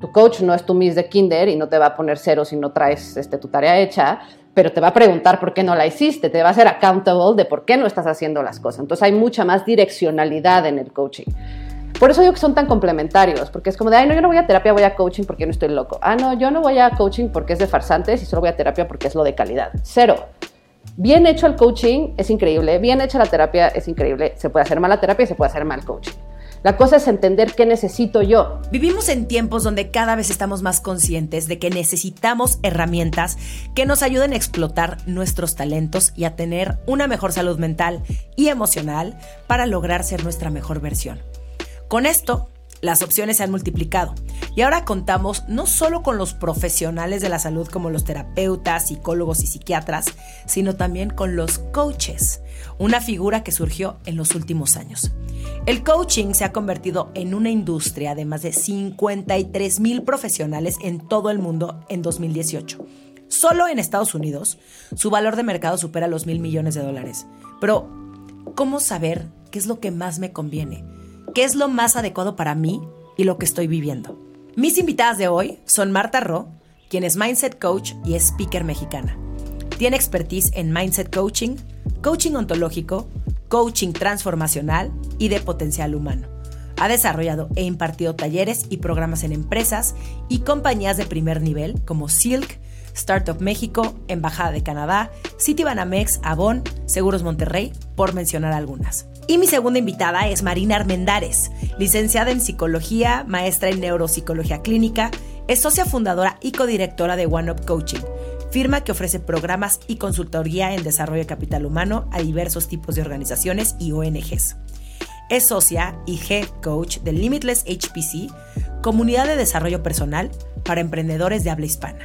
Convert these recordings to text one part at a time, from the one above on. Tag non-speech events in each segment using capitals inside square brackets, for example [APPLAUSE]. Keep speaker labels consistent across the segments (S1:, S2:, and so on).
S1: Tu coach no es tu Miss de Kinder y no te va a poner cero si no traes este, tu tarea hecha, pero te va a preguntar por qué no la hiciste, te va a hacer accountable de por qué no estás haciendo las cosas. Entonces hay mucha más direccionalidad en el coaching. Por eso digo que son tan complementarios, porque es como de, ay, no, yo no voy a terapia, voy a coaching porque no estoy loco. Ah, no, yo no voy a coaching porque es de farsantes y solo voy a terapia porque es lo de calidad. Cero. Bien hecho el coaching es increíble, bien hecha la terapia es increíble. Se puede hacer mala terapia y se puede hacer mal coaching. La cosa es entender qué necesito yo.
S2: Vivimos en tiempos donde cada vez estamos más conscientes de que necesitamos herramientas que nos ayuden a explotar nuestros talentos y a tener una mejor salud mental y emocional para lograr ser nuestra mejor versión. Con esto, las opciones se han multiplicado y ahora contamos no solo con los profesionales de la salud como los terapeutas, psicólogos y psiquiatras, sino también con los coaches, una figura que surgió en los últimos años. El coaching se ha convertido en una industria de más de 53 mil profesionales en todo el mundo en 2018. Solo en Estados Unidos, su valor de mercado supera los mil millones de dólares. Pero, ¿cómo saber qué es lo que más me conviene? ¿Qué es lo más adecuado para mí y lo que estoy viviendo? Mis invitadas de hoy son Marta Ro, quien es Mindset Coach y Speaker mexicana. Tiene expertise en Mindset Coaching, Coaching Ontológico, Coaching Transformacional y de Potencial Humano. Ha desarrollado e impartido talleres y programas en empresas y compañías de primer nivel como Silk, Startup México, Embajada de Canadá, Citibanamex, Avon, Seguros Monterrey, por mencionar algunas. Y mi segunda invitada es Marina Armendares, licenciada en psicología, maestra en neuropsicología clínica, es socia fundadora y codirectora de One Up Coaching, firma que ofrece programas y consultoría en desarrollo de capital humano a diversos tipos de organizaciones y ONGs. Es socia y head coach de Limitless HPC, comunidad de desarrollo personal para emprendedores de habla hispana.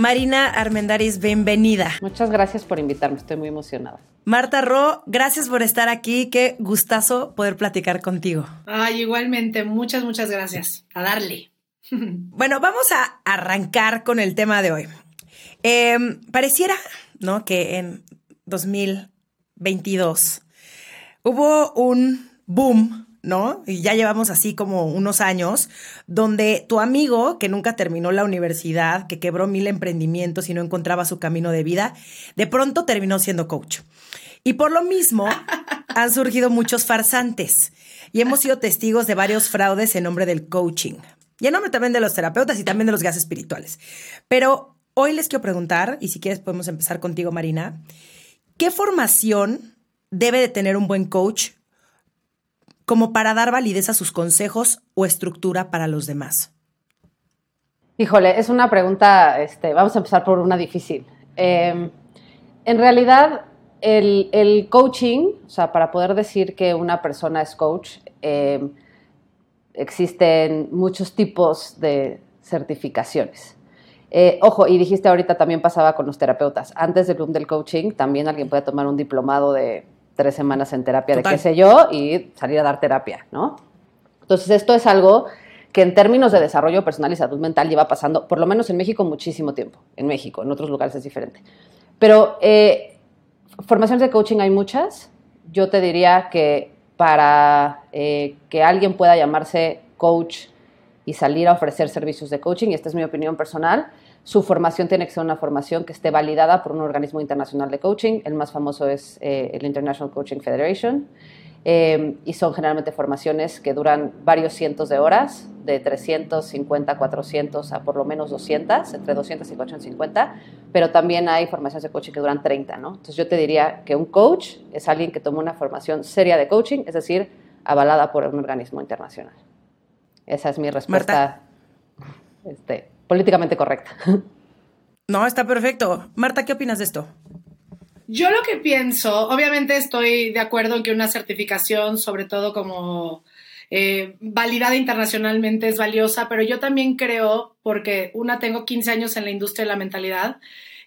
S2: Marina Armendaris, bienvenida.
S1: Muchas gracias por invitarme, estoy muy emocionada.
S2: Marta Ro, gracias por estar aquí, qué gustazo poder platicar contigo.
S3: Ay, igualmente, muchas, muchas gracias. A darle. [LAUGHS]
S2: Bueno, vamos a arrancar con el tema de hoy. Em, pareciera, ¿no? Que en 2022 hubo un boom ¿no? Y ya llevamos así como unos años, donde tu amigo, que nunca terminó la universidad, que quebró mil emprendimientos y no encontraba su camino de vida, de pronto terminó siendo coach. Y por lo mismo [LAUGHS] han surgido muchos farsantes y hemos sido testigos de varios fraudes en nombre del coaching. Y en nombre también de los terapeutas y también de los gases espirituales. Pero hoy les quiero preguntar, y si quieres podemos empezar contigo, Marina, ¿qué formación debe de tener un buen coach como para dar validez a sus consejos o estructura para los demás?
S1: Híjole, es una pregunta, este, vamos a empezar por una difícil. Em, en realidad, el, coaching, o sea, para poder decir que una persona es coach, em, existen muchos tipos de certificaciones. Eh, ojo, y dijiste ahorita también pasaba con los terapeutas. Antes del boom del coaching, también alguien puede tomar un diplomado de tres semanas en terapia de qué sé yo y salir a dar terapia, ¿no? Entonces, esto es algo que en términos de desarrollo personal y salud mental lleva pasando, por lo menos en México, muchísimo tiempo. En México, en otros lugares es diferente. Pero eh, formaciones de coaching hay muchas. Yo te diría que para eh, que alguien pueda llamarse coach y salir a ofrecer servicios de coaching, y esta es mi opinión personal, su formación tiene que ser una formación que esté validada por un organismo internacional de coaching. El más famoso es eh, el International Coaching Federation. Eh, y son generalmente formaciones que duran varios cientos de horas, de 350, 400 a por lo menos 200, entre 200 y 450, pero también hay formaciones de coaching que duran 30, ¿no? Entonces yo te diría que un coach es alguien que toma una formación seria de coaching, es decir, avalada por un organismo internacional. Esa es mi respuesta. Este, políticamente correcta. [LAUGHS]
S2: No, está perfecto. Marta, ¿qué opinas de esto?
S3: Yo lo que pienso, obviamente estoy de acuerdo en que una certificación, sobre todo como eh, validada internacionalmente, es valiosa, pero yo también creo, porque una tengo 15 años en la industria de la mentalidad,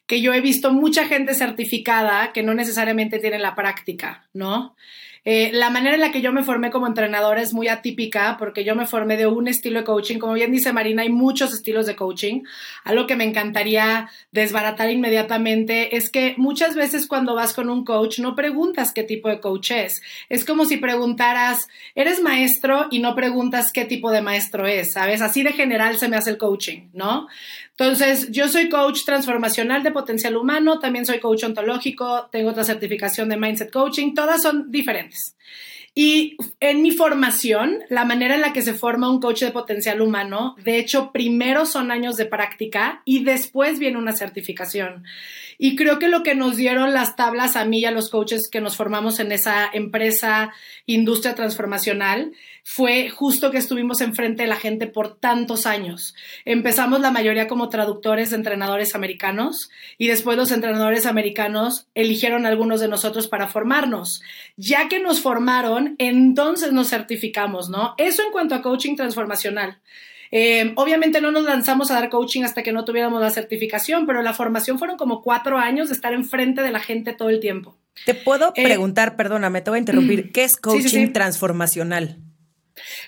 S3: que yo he visto mucha gente certificada que no necesariamente tiene la práctica, ¿no? Eh, la manera en la que yo me formé como entrenadora es muy atípica porque yo me formé de un estilo de coaching. Como bien dice Marina, hay muchos estilos de coaching. Algo que me encantaría desbaratar inmediatamente es que muchas veces cuando vas con un coach no preguntas qué tipo de coach es. Es como si preguntaras, ¿eres maestro? y no preguntas qué tipo de maestro es, ¿sabes? Así de general se me hace el coaching, ¿no? Entonces, yo soy coach transformacional de potencial humano, también soy coach ontológico, tengo otra certificación de mindset coaching, todas son diferentes. Y en mi formación, la manera en la que se forma un coach de potencial humano, de hecho, primero son años de práctica y después viene una certificación. Y creo que lo que nos dieron las tablas a mí y a los coaches que nos formamos en esa empresa, industria transformacional, fue justo que estuvimos enfrente de la gente por tantos años. Empezamos la mayoría como traductores de entrenadores americanos y después los entrenadores americanos eligieron a algunos de nosotros para formarnos. Ya que nos formaron, entonces nos certificamos, ¿no? Eso en cuanto a coaching transformacional. Eh, obviamente no nos lanzamos a dar coaching hasta que no tuviéramos la certificación, pero la formación fueron como cuatro años de estar enfrente de la gente todo el tiempo.
S2: Te puedo eh, preguntar, perdóname, te voy a interrumpir, [CLEARS THROAT] ¿qué es coaching transformacional?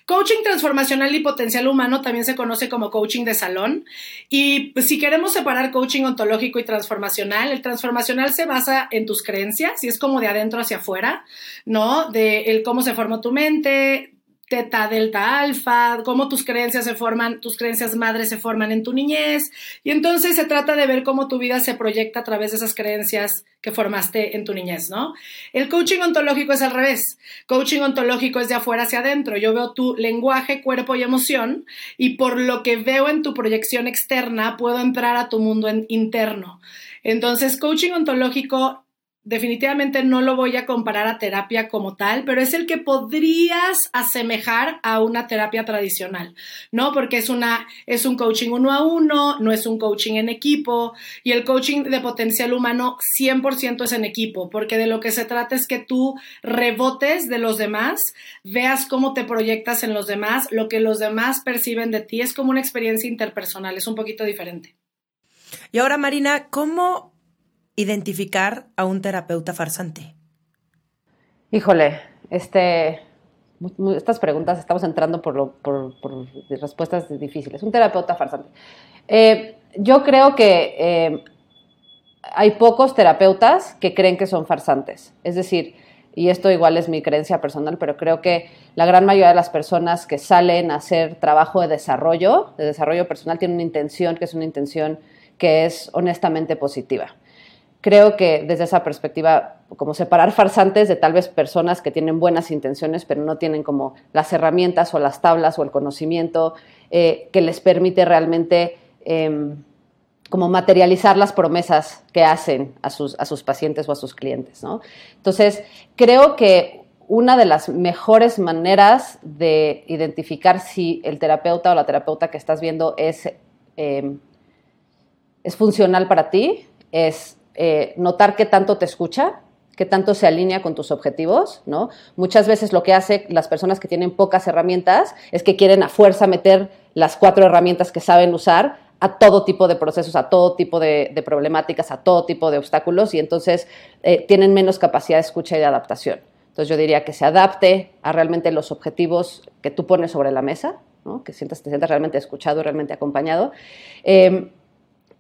S3: Coaching transformacional y potencial humano también se conoce como coaching de salón. Y pues, si queremos separar coaching ontológico y transformacional, el transformacional se basa en tus creencias y es como de adentro hacia afuera, ¿no? De el cómo se formó tu mente, teta, delta, alfa, cómo tus creencias se forman, tus creencias madres se forman en tu niñez. Y entonces se trata de ver cómo tu vida se proyecta a través de esas creencias que formaste en tu niñez, ¿no? El coaching ontológico es al revés. Coaching ontológico es de afuera hacia adentro. Yo veo tu lenguaje, cuerpo y emoción y por lo que veo en tu proyección externa puedo entrar a tu mundo interno. Entonces, coaching ontológico definitivamente no lo voy a comparar a terapia como tal, pero es el que podrías asemejar a una terapia tradicional, ¿no? Porque es una es un coaching uno a uno, no es un coaching en equipo y el coaching de potencial humano 100% es en equipo, porque de lo que se trata es que tú rebotes de los demás, veas cómo te proyectas en los demás, lo que los demás perciben de ti es como una experiencia interpersonal, es un poquito diferente.
S2: Y ahora Marina, ¿cómo identificar a un terapeuta farsante?
S1: Híjole, este, estas preguntas estamos entrando por, por, respuestas difíciles. Un terapeuta farsante. Eh, yo creo que eh, hay pocos terapeutas que creen que son farsantes. Es decir, y esto igual es mi creencia personal, pero creo que la gran mayoría de las personas que salen a hacer trabajo de desarrollo, de desarrollo personal, tienen una intención que es una intención que es honestamente positiva creo que desde esa perspectiva, como separar farsantes de tal vez personas que tienen buenas intenciones, pero no tienen como las herramientas o las tablas o el conocimiento eh, que les permite realmente em, como materializar las promesas que hacen a sus, a sus pacientes o a sus clientes. ¿no? Entonces, creo que una de las mejores maneras de identificar si el terapeuta o la terapeuta que estás viendo es, em, es funcional para ti es eh, notar qué tanto te escucha, qué tanto se alinea con tus objetivos, ¿no? Muchas veces lo que hace las personas que tienen pocas herramientas es que quieren a fuerza meter las cuatro herramientas que saben usar a todo tipo de procesos, a todo tipo de, problemáticas, a todo tipo de obstáculos y entonces eh, tienen menos capacidad de escucha y de adaptación. Entonces yo diría que se adapte a realmente los objetivos que tú pones sobre la mesa, ¿no? que sientas, te sientas realmente escuchado, realmente acompañado. Eh,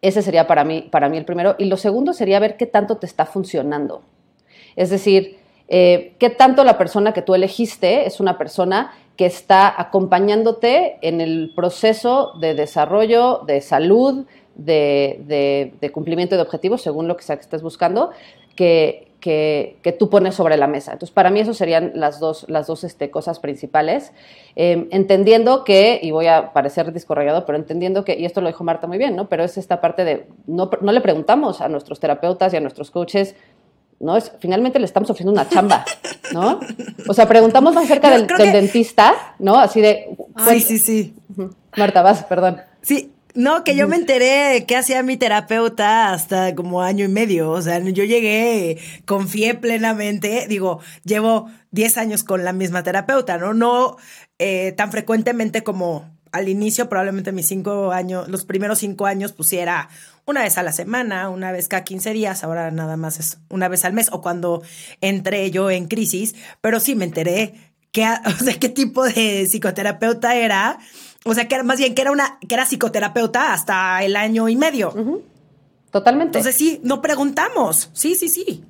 S1: ese sería para mí, para mí el primero. Y lo segundo sería ver qué tanto te está funcionando. Es decir, eh, qué tanto la persona que tú elegiste es una persona que está acompañándote en el proceso de desarrollo, de salud, de, de cumplimiento de objetivos, según lo que sea estés buscando, que, que, tú pones sobre la mesa. Entonces, para mí eso serían las dos, las dos este, cosas principales. Em, entendiendo que, y voy a parecer discorrellado, pero entendiendo que, y esto lo dijo Marta muy bien, ¿no? Pero es esta parte de, no, no le preguntamos a nuestros terapeutas y a nuestros coaches, ¿no? Es, finalmente le estamos ofreciendo una chamba, ¿no? O sea, preguntamos más acerca del, dentista, ¿no? Así de...
S2: Ay, sí, sí.
S1: Marta, vas, perdón.
S2: Sí, No, que yo me enteré de qué hacía mi terapeuta hasta como año y medio. O sea, yo llegué, confié plenamente. Digo, llevo 10 años con la misma terapeuta, ¿no? No eh, tan frecuentemente como al inicio, probablemente mis cinco años, los primeros cinco años, pusiera una vez a la semana, una vez cada 15 días, ahora nada más es una vez al mes, o cuando entré yo en crisis, pero sí me enteré qué, [LAUGHS] o sea, qué tipo de psicoterapeuta era. O sea, que era, más bien que era una, que era psicoterapeuta hasta el año y medio.
S1: Totalmente.
S2: Entonces sí, no preguntamos. Sí, sí, sí.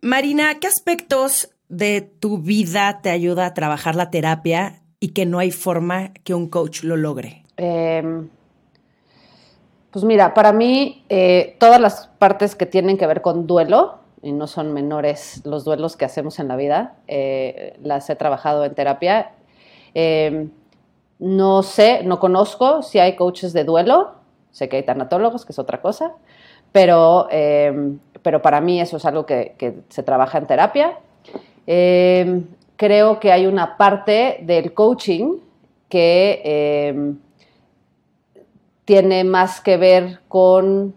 S2: Marina, ¿qué aspectos de tu vida te ayuda a trabajar la terapia y que no hay forma que un coach lo logre?
S1: Em, pues mira, para mí eh, todas las partes que tienen que ver con duelo, y no son menores los duelos que hacemos en la vida, eh, las he trabajado en terapia. Em, no sé, no conozco si hay coaches de duelo, sé que hay tanatólogos, que es otra cosa, pero, em, pero para mí eso es algo que, que se trabaja en terapia. creo que hay una parte del coaching que tiene más que ver con,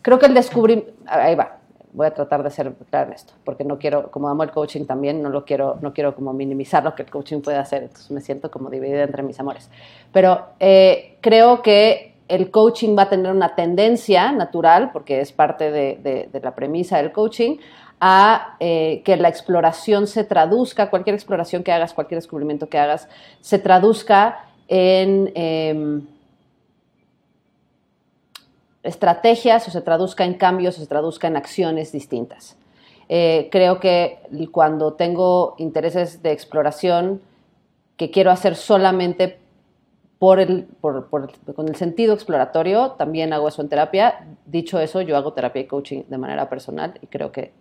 S1: creo que el descubrimiento, ahí va, voy a tratar de ser claro en esto, porque no quiero, como amo el coaching también, no lo quiero, no quiero como minimizar lo que el coaching puede hacer, entonces me siento como dividida entre mis amores. Pero eh, creo que el coaching va a tener una tendencia natural, porque es parte de, la premisa del coaching, a eh, que la exploración se traduzca, cualquier exploración que hagas, cualquier descubrimiento que hagas, se traduzca en... Em, estrategias o se traduzca en cambios o se traduzca en acciones distintas. Eh, creo que cuando tengo intereses de exploración que quiero hacer solamente con el sentido exploratorio, también hago eso en terapia. Dicho eso, yo hago terapia y coaching de manera personal y creo que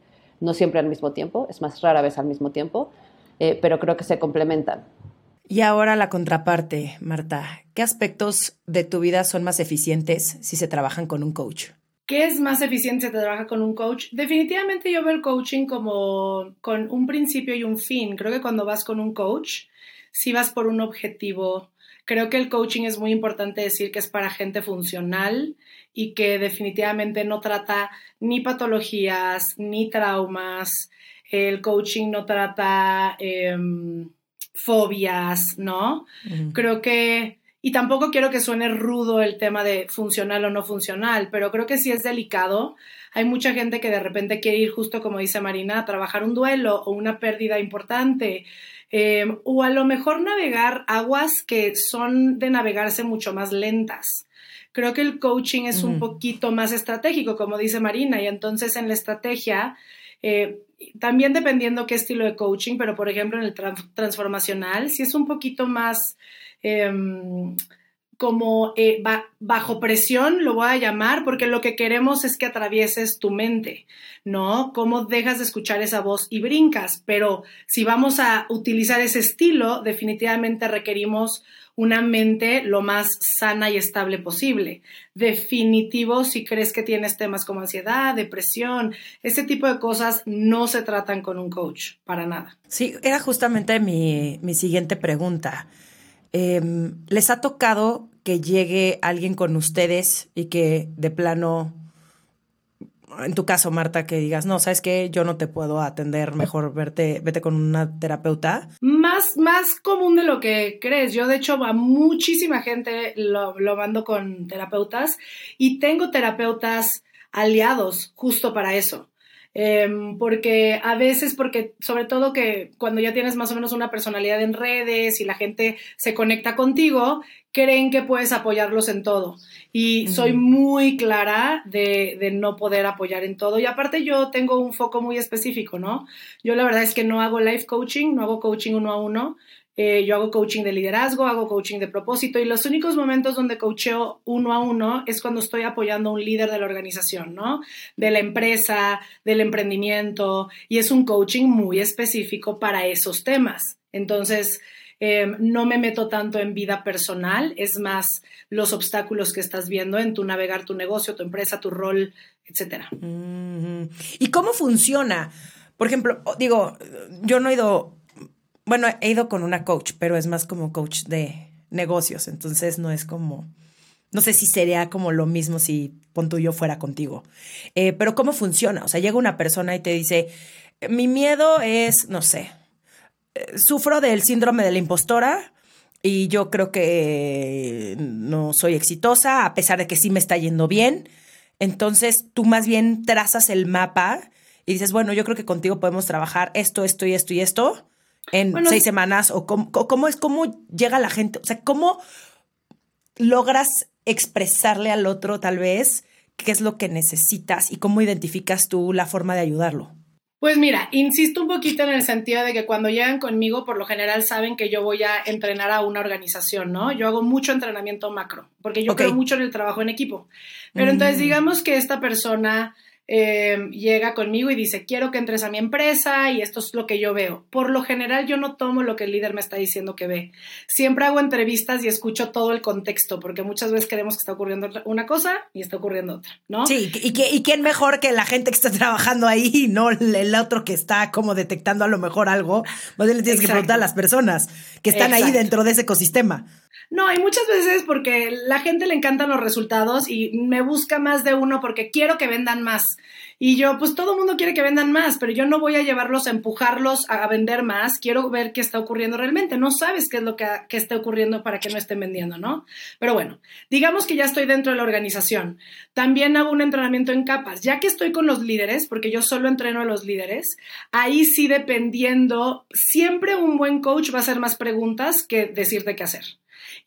S1: no siempre al mismo tiempo, es más rara vez al mismo tiempo, eh, pero creo que se complementan.
S2: Y ahora la contraparte, Marta. ¿Qué aspectos de tu vida son más eficientes si se trabajan con un coach?
S3: ¿Qué es más eficiente si se trabaja con un coach? Definitivamente yo veo el coaching como con un principio y un fin. Creo que cuando vas con un coach, si vas por un objetivo, creo que el coaching es muy importante decir que es para gente funcional y que definitivamente no trata ni patologías ni traumas. El coaching no trata... Em, fobias, ¿no? Creo que, y tampoco quiero que suene rudo el tema de funcional o no funcional, pero creo que sí es delicado. Hay mucha gente que de repente quiere ir justo como dice Marina, a trabajar un duelo o una pérdida importante. Em, o a lo mejor navegar aguas que son de navegarse mucho más lentas. Creo que el coaching es un poquito más estratégico, como dice Marina, y entonces en la estrategia eh, también dependiendo qué estilo de coaching, pero por ejemplo en el transformacional, si es un poquito más em, como eh, bajo presión, lo voy a llamar, porque lo que queremos es que atravieses tu mente, ¿no? Cómo dejas de escuchar esa voz y brincas, pero si vamos a utilizar ese estilo, definitivamente requerimos una mente lo más sana y estable posible. Definitivo, si crees que tienes temas como ansiedad, depresión, ese tipo de cosas no se tratan con un coach, para nada.
S2: Sí, era justamente mi, siguiente pregunta. Em, ¿Les ha tocado que llegue alguien con ustedes y que de plano en tu caso, Marta, que digas, no, sabes que yo no te puedo atender, mejor verte, vete con una terapeuta?
S3: Más, más común de lo que crees. Yo, de hecho, a muchísima gente lo, lo mando con terapeutas y tengo terapeutas aliados justo para eso. Em, porque a veces, porque sobre todo que cuando ya tienes más o menos una personalidad en redes y la gente se conecta contigo, creen que puedes apoyarlos en todo. Y soy muy clara de, de, no poder apoyar en todo. Y aparte yo tengo un foco muy específico, ¿no? Yo la verdad es que no hago life coaching, no hago coaching uno a uno. Eh, yo hago coaching de liderazgo, hago coaching de propósito y los únicos momentos donde coacheo uno a uno es cuando estoy apoyando a un líder de la organización, ¿no? De la empresa, del emprendimiento y es un coaching muy específico para esos temas. Entonces, em, no me meto tanto en vida personal, es más los obstáculos que estás viendo en tu navegar tu negocio, tu empresa, tu rol, etcétera.
S2: ¿Y cómo funciona? Por ejemplo, digo, yo no he ido bueno, he ido con una coach, pero es más como coach de negocios, entonces no es como No sé si sería como lo mismo si pon yo fuera contigo. Eh, pero ¿cómo funciona? O sea, llega una persona y te dice, mi miedo es, no sé, eh, sufro del síndrome de la impostora y yo creo que no soy exitosa, a pesar de que sí me está yendo bien. Entonces tú más bien trazas el mapa y dices, bueno, yo creo que contigo podemos trabajar esto, esto y esto y esto en seis semanas o cómo, cómo, es, cómo llega la gente, o sea, cómo logras expresarle al otro tal vez qué es lo que necesitas y cómo identificas tú la forma de ayudarlo.
S3: Pues mira, insisto un poquito en el sentido de que cuando llegan conmigo, por lo general saben que yo voy a entrenar a una organización, ¿no? Yo hago mucho entrenamiento macro, porque yo creo mucho en el trabajo en equipo. Pero entonces mm. digamos que esta persona Em, llega conmigo y dice, quiero que entres a mi empresa y esto es lo que yo veo. Por lo general yo no tomo lo que el líder me está diciendo que ve. Siempre hago entrevistas y escucho todo el contexto, porque muchas veces creemos que está ocurriendo una cosa y está ocurriendo otra, ¿no?
S2: Sí, y, que, y quién mejor que la gente que está trabajando ahí, no el otro que está como detectando a lo mejor algo. Más bien le tienes que preguntar a las personas que están ahí dentro de ese ecosistema.
S3: No, hay muchas veces porque la gente le encantan los resultados y me busca más de uno porque quiero que vendan más. Y yo, pues todo el mundo quiere que vendan más, pero yo no voy a llevarlos a empujarlos a, vender más. Quiero ver qué está ocurriendo realmente. No sabes qué es lo que, que está ocurriendo para que no estén vendiendo, ¿no? Pero bueno, digamos que ya estoy dentro de la organización. También hago un entrenamiento en capas. Ya que estoy con los líderes, porque yo solo entreno a los líderes, ahí sí dependiendo, siempre un buen coach va a hacer más preguntas que decirte qué hacer.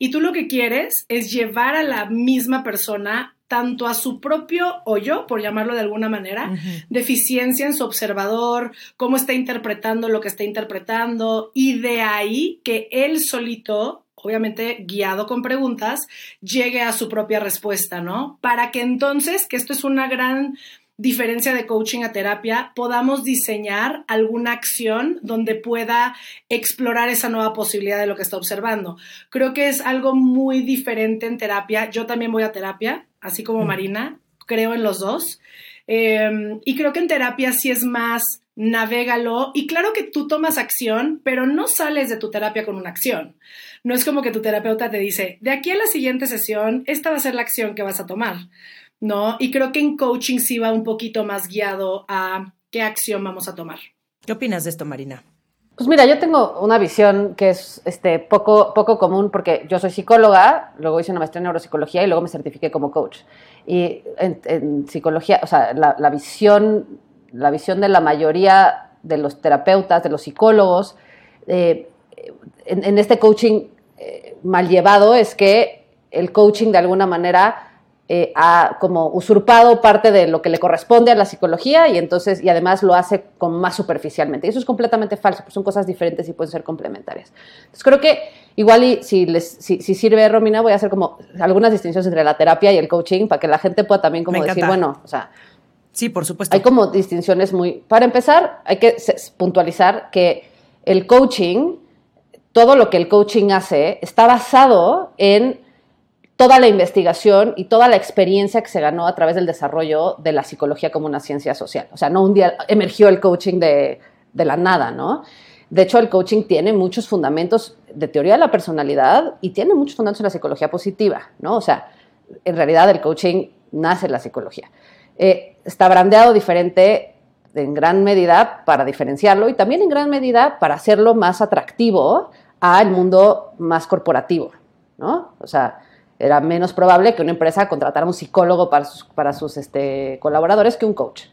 S3: Y tú lo que quieres es llevar a la misma persona tanto a su propio hoyo, por llamarlo de alguna manera, deficiencia en su observador, cómo está interpretando lo que está interpretando, y de ahí que él solito, obviamente guiado con preguntas, llegue a su propia respuesta, ¿no? Para que entonces, que esto es una gran diferencia de coaching a terapia, podamos diseñar alguna acción donde pueda explorar esa nueva posibilidad de lo que está observando. Creo que es algo muy diferente en terapia. Yo también voy a terapia, así como mm. Marina, creo en los dos. Em, y creo que en terapia sí es más navégalo y claro que tú tomas acción, pero no sales de tu terapia con una acción. No es como que tu terapeuta te dice, de aquí a la siguiente sesión, esta va a ser la acción que vas a tomar. ¿No? Y creo que en coaching sí va un poquito más guiado a qué acción vamos a tomar.
S2: ¿Qué opinas de esto, Marina?
S1: Pues mira, yo tengo una visión que es este, poco, poco común porque yo soy psicóloga, luego hice una maestría en neuropsicología y luego me certifiqué como coach. Y en, psicología, o sea, la, visión, la visión de la mayoría de los terapeutas, de los psicólogos, eh, en, este coaching eh, mal llevado es que el coaching de alguna manera eh, ha como usurpado parte de lo que le corresponde a la psicología y entonces y además lo hace como más superficialmente. Y eso es completamente falso, pues son cosas diferentes y pueden ser complementarias. Entonces creo que igual y si, les, si, sirve Romina voy a hacer como algunas distinciones entre la terapia y el coaching para que la gente pueda también como decir, bueno, o sea,
S2: sí, por supuesto.
S1: Hay como distinciones muy... Para empezar, hay que puntualizar que el coaching, todo lo que el coaching hace, está basado en toda la investigación y toda la experiencia que se ganó a través del desarrollo de la psicología como una ciencia social. O sea, no un día emergió el coaching de, la nada, ¿no? De hecho, el coaching tiene muchos fundamentos de teoría de la personalidad y tiene muchos fundamentos en la psicología positiva, ¿no? O sea, en realidad el coaching nace en la psicología. Eh, está brandeado diferente en gran medida para diferenciarlo y también en gran medida para hacerlo más atractivo al mundo más corporativo, ¿no? O sea, era menos probable que una empresa contratara un psicólogo para sus, para sus este, colaboradores que un coach.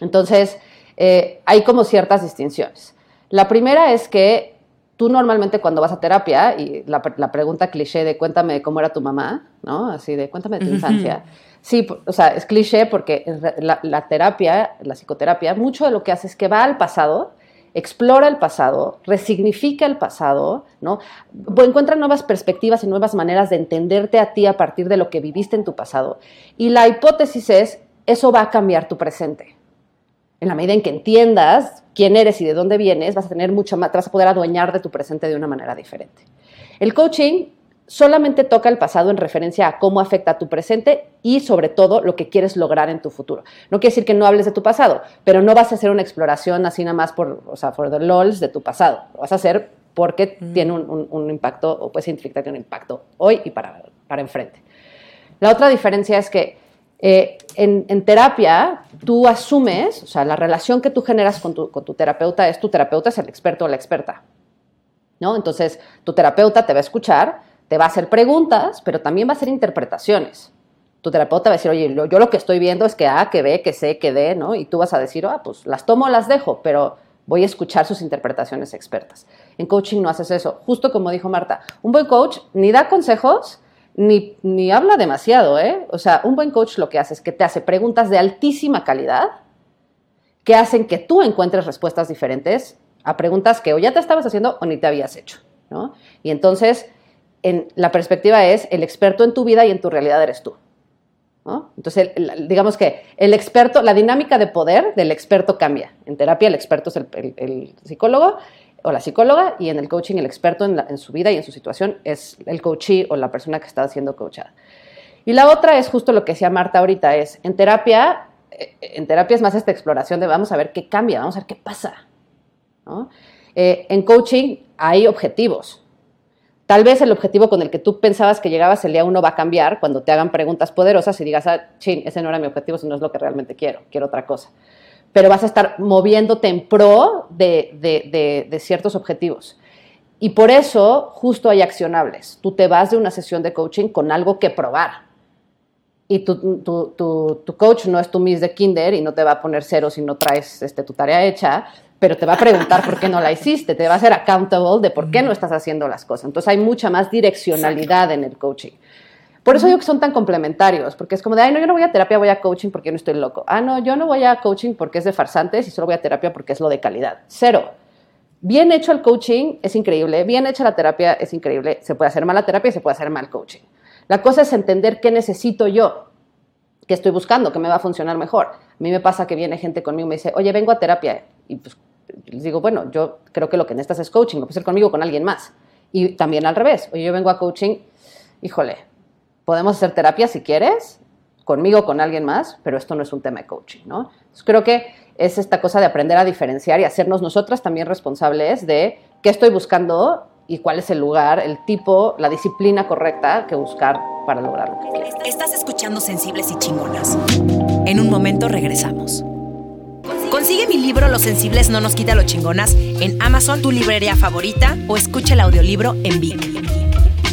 S1: Entonces, eh, hay como ciertas distinciones. La primera es que tú normalmente cuando vas a terapia, y la, pregunta cliché de cuéntame cómo era tu mamá, ¿no? Así de cuéntame de tu infancia. Sí, o sea, es cliché porque la, la terapia, la psicoterapia, mucho de lo que hace es que va al pasado explora el pasado, resignifica el pasado, ¿no? Encuentra nuevas perspectivas y nuevas maneras de entenderte a ti a partir de lo que viviste en tu pasado. Y la hipótesis es, eso va a cambiar tu presente. En la medida en que entiendas quién eres y de dónde vienes, vas a tener mucho más, vas a poder adueñar de tu presente de una manera diferente. El coaching solamente toca el pasado en referencia a cómo afecta a tu presente y sobre todo lo que quieres lograr en tu futuro. No quiere decir que no hables de tu pasado, pero no vas a hacer una exploración así nada más por, o sea, for the lols de tu pasado. Lo vas a hacer porque mm. tiene un, impacto o puedes identificar que un impacto hoy y para para enfrente. La otra diferencia es que eh, en, terapia tú asumes, o sea, la relación que tú generas con tu, con tu terapeuta es tu terapeuta es el experto o la experta. ¿no? Entonces, tu terapeuta te va a escuchar, te va a hacer preguntas, pero también va a hacer interpretaciones. Tu terapeuta va a decir, oye, yo, lo que estoy viendo es que A, que B, que C, que D, ¿no? Y tú vas a decir, ah, pues las tomo las dejo, pero voy a escuchar sus interpretaciones expertas. En coaching no haces eso. Justo como dijo Marta, un buen coach ni da consejos, ni, ni habla demasiado, ¿eh? O sea, un buen coach lo que hace es que te hace preguntas de altísima calidad que hacen que tú encuentres respuestas diferentes a preguntas que o ya te estabas haciendo o ni te habías hecho, ¿no? Y entonces, en, la perspectiva es, el experto en tu vida y en tu realidad eres tú. Entonces, digamos que el experto, la dinámica de poder del experto cambia. En terapia el experto es el, psicólogo o la psicóloga y en el coaching el experto en, su vida y en su situación es el coachee o la persona que está siendo coachada. Y la otra es justo lo que decía Marta ahorita, es en terapia, eh, en terapia es más esta exploración de vamos a ver qué cambia, vamos a ver qué pasa, eh, en coaching hay objetivos. Tal vez el objetivo con el que tú pensabas que llegabas el día uno va a cambiar cuando te hagan preguntas poderosas y digas, ah, chin, ese no era mi objetivo, eso no es lo que realmente quiero, quiero otra cosa. Pero vas a estar moviéndote en pro de, ciertos objetivos. Y por eso justo hay accionables. Tú te vas de una sesión de coaching con algo que probar. Y tu, tu, coach no es tu Miss de Kinder y no te va a poner cero si no traes este, tu tarea hecha, pero te va a preguntar por qué no la hiciste, te va a hacer accountable de por qué no estás haciendo las cosas. Entonces hay mucha más direccionalidad en el coaching. Por eso digo que son tan complementarios, porque es como de, ay, no, yo no voy a terapia, voy a coaching porque no estoy loco. Ah, no, yo no voy a coaching porque es de farsantes y solo voy a terapia porque es lo de calidad. Cero. Bien hecho el coaching es increíble, bien hecha la terapia es increíble. Se puede hacer mala terapia y se puede hacer mal coaching. La cosa es entender qué necesito yo, qué estoy buscando, qué me va a funcionar mejor. A mí me pasa que viene gente conmigo y me dice, oye, vengo a terapia. Y pues les digo, bueno, yo creo que lo que necesitas es coaching, no puede ser conmigo con alguien más. Y también al revés, oye, yo vengo a coaching, híjole, podemos hacer terapia si quieres, conmigo con alguien más, pero esto no es un tema de coaching, ¿no? creo que es esta cosa de aprender a diferenciar y hacernos nosotras también responsables de qué estoy buscando y cuál es el lugar, el tipo, la disciplina correcta que buscar para lograrlo.
S2: Estás escuchando Sensibles y Chingonas. En un momento regresamos. Consigue mi libro Los sensibles no nos quita lo chingonas en Amazon, tu librería favorita, o escucha el audiolibro en Vic.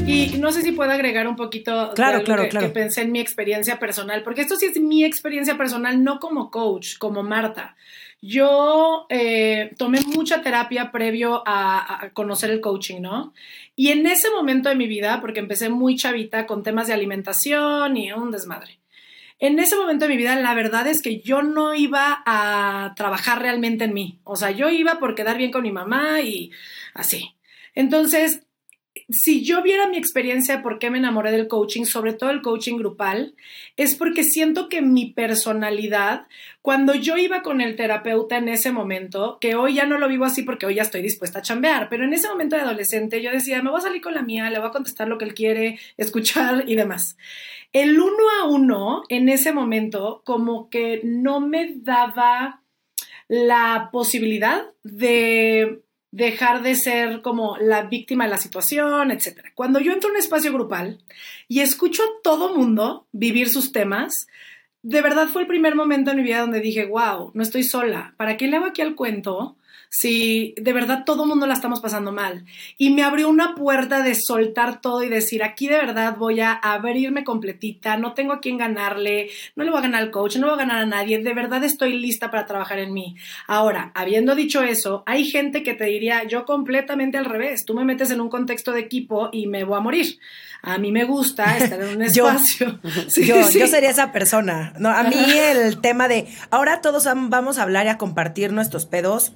S3: Y no sé si puedo agregar un poquito
S2: claro,
S3: de
S2: claro,
S3: que,
S2: claro.
S3: que, pensé en mi experiencia personal, porque esto sí es mi experiencia personal, no como coach, como Marta. Yo eh, tomé mucha terapia previo a, a, conocer el coaching, ¿no? Y en ese momento de mi vida, porque empecé muy chavita con temas de alimentación y un desmadre en ese momento de mi vida, la verdad es que yo no iba a trabajar realmente en mí. O sea, yo iba por quedar bien con mi mamá y así. Entonces, si yo viera mi experiencia de por qué me enamoré del coaching, sobre todo el coaching grupal, es porque siento que mi personalidad, cuando yo iba con el terapeuta en ese momento, que hoy ya no lo vivo así porque hoy ya estoy dispuesta a chambear, pero en ese momento de adolescente yo decía, me voy a salir con la mía, le voy a contestar lo que él quiere, escuchar y demás el uno a uno en ese momento como que no me daba la posibilidad de dejar de ser como la víctima de la situación, etc. Cuando yo entro en un espacio grupal y escucho a todo mundo vivir sus temas, de verdad fue el primer momento en mi vida donde dije, wow, no estoy sola, ¿para qué le hago aquí al cuento? Si de verdad todo mundo la estamos pasando mal. Y me abrió una puerta de soltar todo y decir, aquí de verdad voy a abrirme completita, no tengo a quién ganarle, no le voy a ganar al coach, no le voy a ganar a nadie, de verdad estoy lista para trabajar en mí. Ahora, habiendo dicho eso, hay gente que te diría, yo completamente al revés, tú me metes en un contexto de equipo y me voy a morir. A mí me gusta estar en un [LAUGHS] [LAUGHS] espacio. [LAUGHS]
S2: yo, yo, sería esa persona. No, a mí el tema de ahora todos vamos a hablar y a compartir nuestros pedos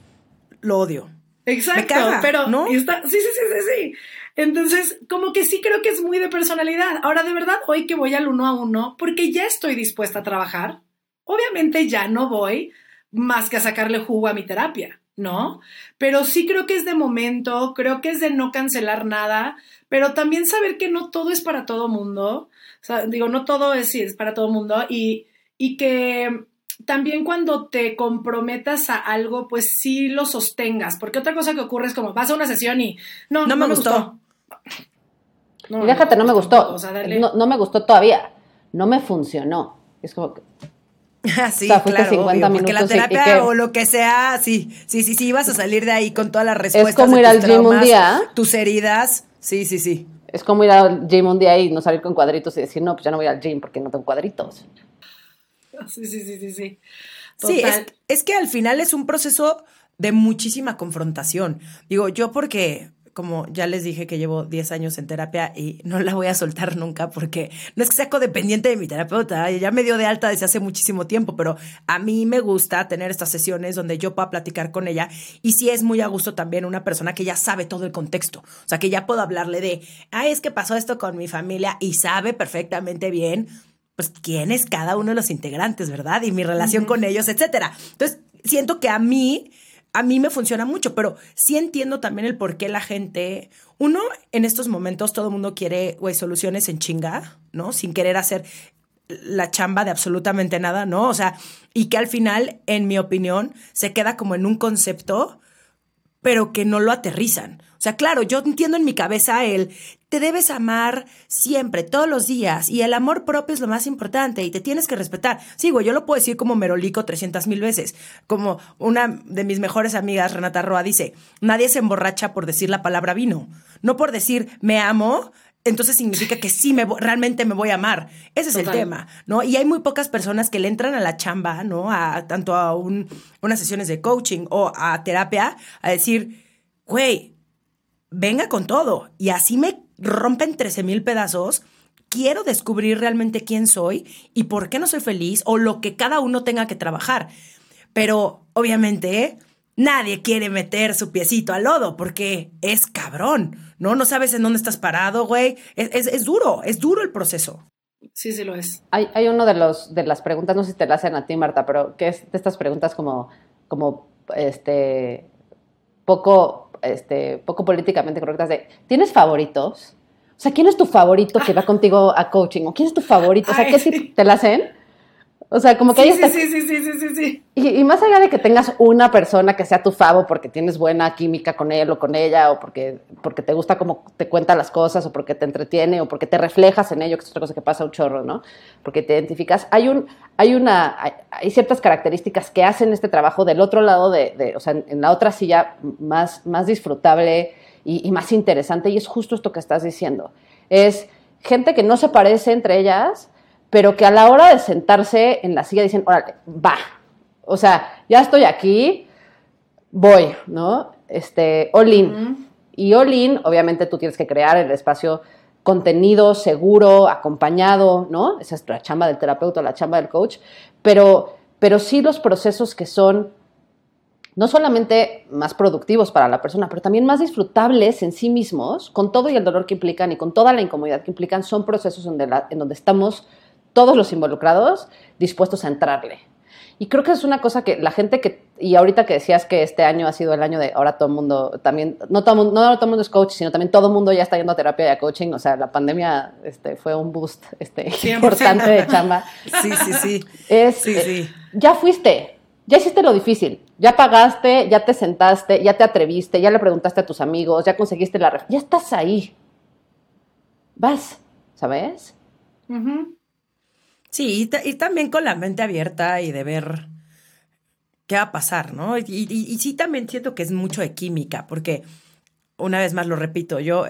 S2: lo odio.
S3: Exacto, pero ¿no? Está, sí, sí, sí, sí, sí. Entonces, como que sí creo que es muy de personalidad. Ahora, de verdad, hoy que voy al uno a uno, porque ya estoy dispuesta a trabajar, obviamente ya no voy más que a sacarle jugo a mi terapia, ¿no? Pero sí creo que es de momento, creo que es de no cancelar nada, pero también saber que no todo es para todo mundo. O sea, digo, no todo es, sí, es para todo mundo y, y que también cuando te comprometas a algo, pues sí lo sostengas, porque otra cosa que ocurre es como vas a una sesión y no, no, me, gustó.
S1: y déjate, no me gustó. no, me gustó todavía. No me funcionó. Es como que. [LAUGHS]
S2: sí, o sea, claro, 50 minutos. Porque la terapia o lo que sea, sí, sí, sí, sí, ibas a salir de ahí con todas las respuestas.
S1: Es como ir al gym un día.
S2: Tus heridas. Sí, sí, sí.
S1: Es como ir al gym un día y no salir con cuadritos y decir, no, pues ya no voy al gym porque no tengo cuadritos. [LAUGHS]
S3: Sí, sí, sí, sí, sí.
S2: Sí, es, que al final es un proceso de muchísima confrontación. Digo, yo porque como ya les dije que llevo 10 años en terapia y no la voy a soltar nunca porque no es que sea codependiente de mi terapeuta, ya me dio de alta desde hace muchísimo tiempo, pero a mí me gusta tener estas sesiones donde yo pueda platicar con ella y sí es muy a gusto también una persona que ya sabe todo el contexto, o sea, que ya puedo hablarle de, ay, es que pasó esto con mi familia y sabe perfectamente bien pues quién es cada uno de los integrantes, ¿verdad? Y mi relación con ellos, etcétera. Entonces, siento que a mí a mí me funciona mucho, pero sí entiendo también el por qué la gente, uno, en estos momentos todo el mundo quiere, güey, soluciones en chinga, ¿no? Sin querer hacer la chamba de absolutamente nada, ¿no? O sea, y que al final, en mi opinión, se queda como en un concepto, pero que no lo aterrizan. O sea, claro, yo entiendo en mi cabeza el te debes amar siempre, todos los días, y el amor propio es lo más importante y te tienes que respetar. Sí, güey, yo lo puedo decir como merolico 300 mil veces. Como una de mis mejores amigas, Renata Roa, dice, nadie se emborracha por decir la palabra vino, no por decir me amo. Entonces significa que sí, me realmente me voy a amar. Ese es el tema, ¿no? Y hay muy pocas personas que le entran a la chamba, ¿no? A, tanto a un, unas sesiones de coaching o a terapia, a decir, güey, venga con todo. Y así me rompen 13 mil pedazos. Quiero descubrir realmente quién soy y por qué no soy feliz o lo que cada uno tenga que trabajar. Pero obviamente nadie quiere meter su piecito al lodo porque es cabrón, ¿no? No sabes en dónde estás parado, güey. Es, duro, es duro el proceso.
S3: Sí, sí lo es.
S1: Hay, hay uno de, los, de las preguntas, no sé si te la hacen a ti, Marta, pero que es de estas preguntas como, como este, poco este, poco políticamente correctas de, ¿tienes favoritos? O sea, ¿quién es tu favorito que va contigo a coaching? ¿O quién es tu favorito? O sea, ¿qué te la hacen? O sea, como que
S3: sí, sí, sí, sí, sí, sí, sí,
S1: Y, más allá de que tengas una persona que sea tu favo porque tienes buena química con él o con ella, o porque, porque te gusta cómo te cuenta las cosas, o porque te entretiene, o porque te reflejas en ello, que es otra cosa que pasa un chorro, ¿no? Porque te identificas. Hay un, hay una, hay, ciertas características que hacen este trabajo del otro lado de, o sea, en, la otra silla más, más disfrutable y, y más interesante, y es justo esto que estás diciendo. Es gente que no se parece entre ellas, pero que a la hora de sentarse en la silla dicen, órale, va. O sea, ya estoy aquí, voy, ¿no? Este, all in. Y all in, obviamente tú tienes que crear el espacio contenido seguro, acompañado, ¿no? Esa es la chamba del terapeuta, la chamba del coach, pero, pero sí los procesos que son no solamente más productivos para la persona, pero también más disfrutables en sí mismos, con todo y el dolor que implican y con toda la incomodidad que implican, son procesos donde en donde estamos todos los involucrados dispuestos a entrarle. Y creo que es una cosa que la gente que, y ahorita que decías que este año ha sido el año de ahora todo el mundo, también, no todo, no todo el mundo es coach, sino también todo el mundo ya está yendo a terapia y a coaching, o sea, la pandemia este, fue un boost este, [LAUGHS] importante de chamba.
S2: Sí, sí, sí.
S1: Es,
S2: sí, sí.
S1: Eh, ya fuiste, ya hiciste lo difícil, ya pagaste, ya te sentaste, ya te atreviste, ya le preguntaste a tus amigos, ya conseguiste la... Ya estás ahí. Vas, ¿sabes?
S2: Sí, y, también con la mente abierta y de ver qué va a pasar, ¿no? Y, sí también siento que es mucho de química, porque una vez más lo repito, yo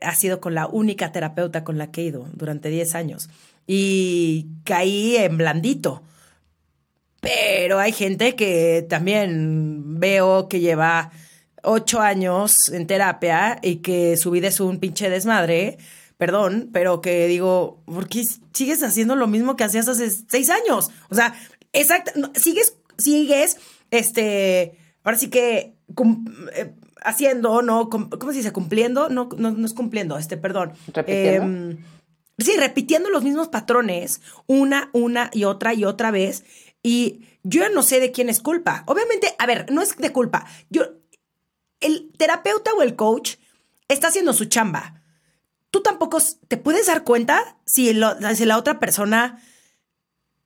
S2: ha sido con la única terapeuta con la que he ido durante 10 años y caí en blandito. Pero hay gente que también veo que lleva ocho años en terapia y que su vida es un pinche desmadre perdón, pero que digo, ¿por qué sigues haciendo lo mismo que hacías hace seis años? O sea, exacto, sigues, sigues, este, ahora sí que eh, haciendo, ¿no? ¿Cómo se dice? ¿Cumpliendo? No, no, es cumpliendo, este, perdón.
S1: ¿Repitiendo? Em,
S2: sí, repitiendo los mismos patrones una, una y otra y otra vez. Y yo no sé de quién es culpa. Obviamente, a ver, no es de culpa. Yo, el terapeuta o el coach está haciendo su chamba tú tampoco te puedes dar cuenta si, la otra persona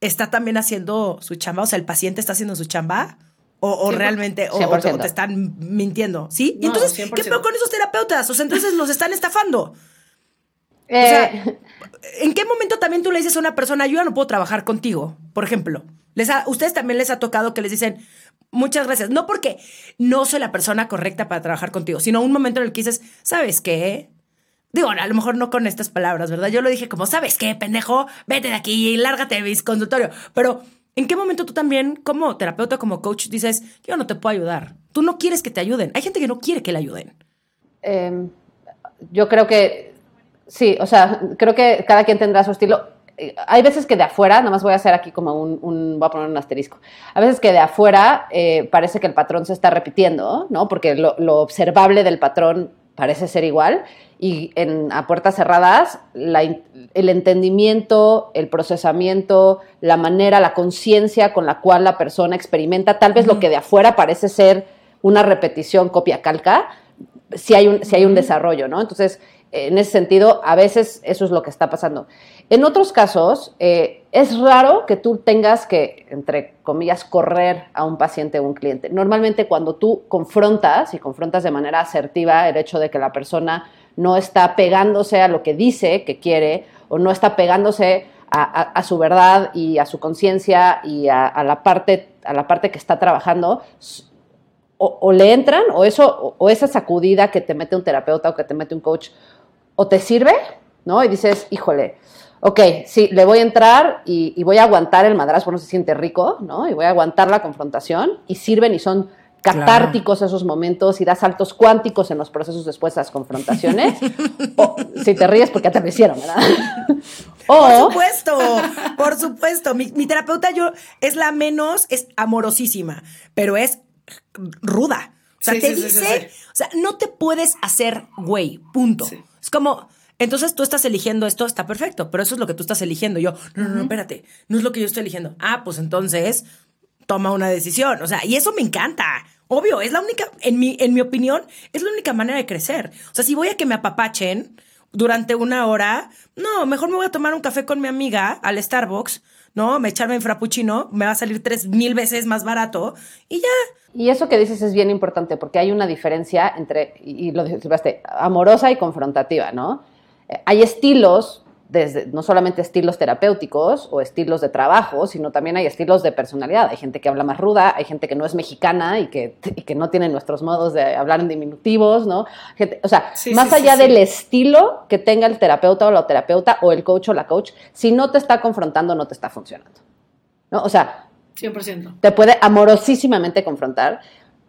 S2: está también haciendo su chamba, o sea, el paciente está haciendo su chamba. O, realmente, o, te están mintiendo, ¿sí? Y entonces, ¿qué peor con esos terapeutas? O sea, entonces los están estafando. Eh, ¿en qué momento también tú le dices a una persona, yo ya no puedo trabajar contigo, por ejemplo? Les ustedes también les ha tocado que les dicen, muchas gracias. No porque no soy la persona correcta para trabajar contigo, sino un momento en el que dices, ¿sabes qué? Digo, a lo mejor no con estas palabras, ¿verdad? Yo lo dije como, ¿sabes qué, pendejo? Vete de aquí y lárgate de mi consultorio. Pero, ¿en qué momento tú también, como terapeuta, como coach, dices, yo no te puedo ayudar? Tú no quieres que te ayuden. Hay gente que no quiere que le ayuden.
S1: Em, yo creo que, sí, o sea, creo que cada quien tendrá su estilo hay veces que de afuera, nada más voy a hacer aquí como un, voy a poner un asterisco, a veces que de afuera eh, parece que el patrón se está repitiendo, ¿no? Porque lo, observable del patrón parece ser igual y en, a puertas cerradas el entendimiento, el procesamiento, la manera, la conciencia con la cual la persona experimenta, tal vez lo que de afuera parece ser una repetición copia-calca, si hay un, si hay un desarrollo, ¿no? Entonces, en ese sentido, a veces eso es lo que está pasando. En otros casos, eh, es raro que tú tengas que, entre comillas, correr a un paciente o un cliente. Normalmente cuando tú confrontas y confrontas de manera asertiva el hecho de que la persona no está pegándose a lo que dice que quiere o no está pegándose a, su verdad y a su conciencia y a, la parte, a la parte que está trabajando, o, le entran o, eso, o esa sacudida que te mete un terapeuta o que te mete un coach, o te sirve, ¿no? Y dices, híjole, ok, sí, le voy a entrar y, voy a aguantar el madrazo, no se siente rico, ¿no? Y voy a aguantar la confrontación y sirven y son catárticos esos momentos y das saltos cuánticos en los procesos después de las confrontaciones. o si te ríes porque ya te lo hicieron, ¿verdad? [LAUGHS]
S2: Por supuesto, por supuesto. Mi, terapeuta yo es la menos, es amorosísima, pero es ruda. O sea, te dice, o sea, no te puedes hacer güey, punto. Es como, entonces tú estás eligiendo esto, está perfecto, pero eso es lo que tú estás eligiendo. Yo, no, no, no, espérate, no es lo que yo estoy eligiendo. Ah, pues entonces toma una decisión. O sea, y eso me encanta. Obvio, es la única, en mi, en mi opinión, es la única manera de crecer. O sea, si voy a que me apapachen durante una hora, no, mejor me voy a tomar un café con mi amiga al Starbucks, ¿no? Me echarme en frappuccino, me va a salir tres mil veces más barato y ya.
S1: Y eso que dices es bien importante porque hay una diferencia entre, y lo dijiste, amorosa y confrontativa, ¿no? Hay estilos, desde, no solamente estilos terapéuticos o estilos de trabajo, sino también hay estilos de personalidad. Hay gente que habla más ruda, hay gente que no es mexicana y que, que no tiene nuestros modos de hablar en diminutivos, ¿no? o sea, más allá del estilo que tenga el terapeuta o la terapeuta o el coach o la coach, si no te está confrontando, no te está funcionando. ¿no? O sea,
S3: 100%.
S1: te puede amorosísimamente confrontar.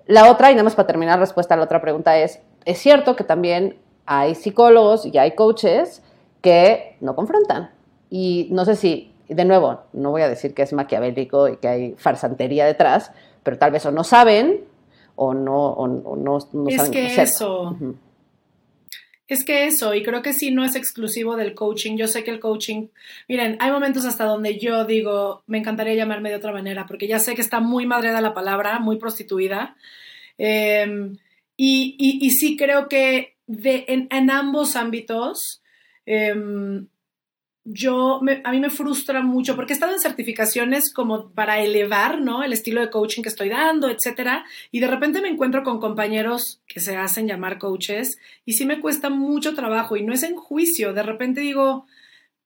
S1: La otra, y nada más para terminar respuesta a la otra pregunta, es, es cierto que también hay psicólogos y hay coaches que no confrontan. Y no sé si, de nuevo, no voy a decir que es maquiavélico y que hay farsantería detrás, pero tal vez o no saben o no, o, no, no
S3: es que eso. Es que eso, y creo que sí no es exclusivo del coaching. Yo sé que el coaching, miren, hay momentos hasta donde yo digo, me encantaría llamarme de otra manera, porque ya sé que está muy madreada la palabra, muy prostituida. Em, y, y sí creo que de, en, ambos ámbitos, em, yo, a mí me frustra mucho porque he estado en certificaciones como para elevar, ¿no? El estilo de coaching que estoy dando, etcétera. Y de repente me encuentro con compañeros que se hacen llamar coaches y sí me cuesta mucho trabajo y no es en juicio. De repente digo,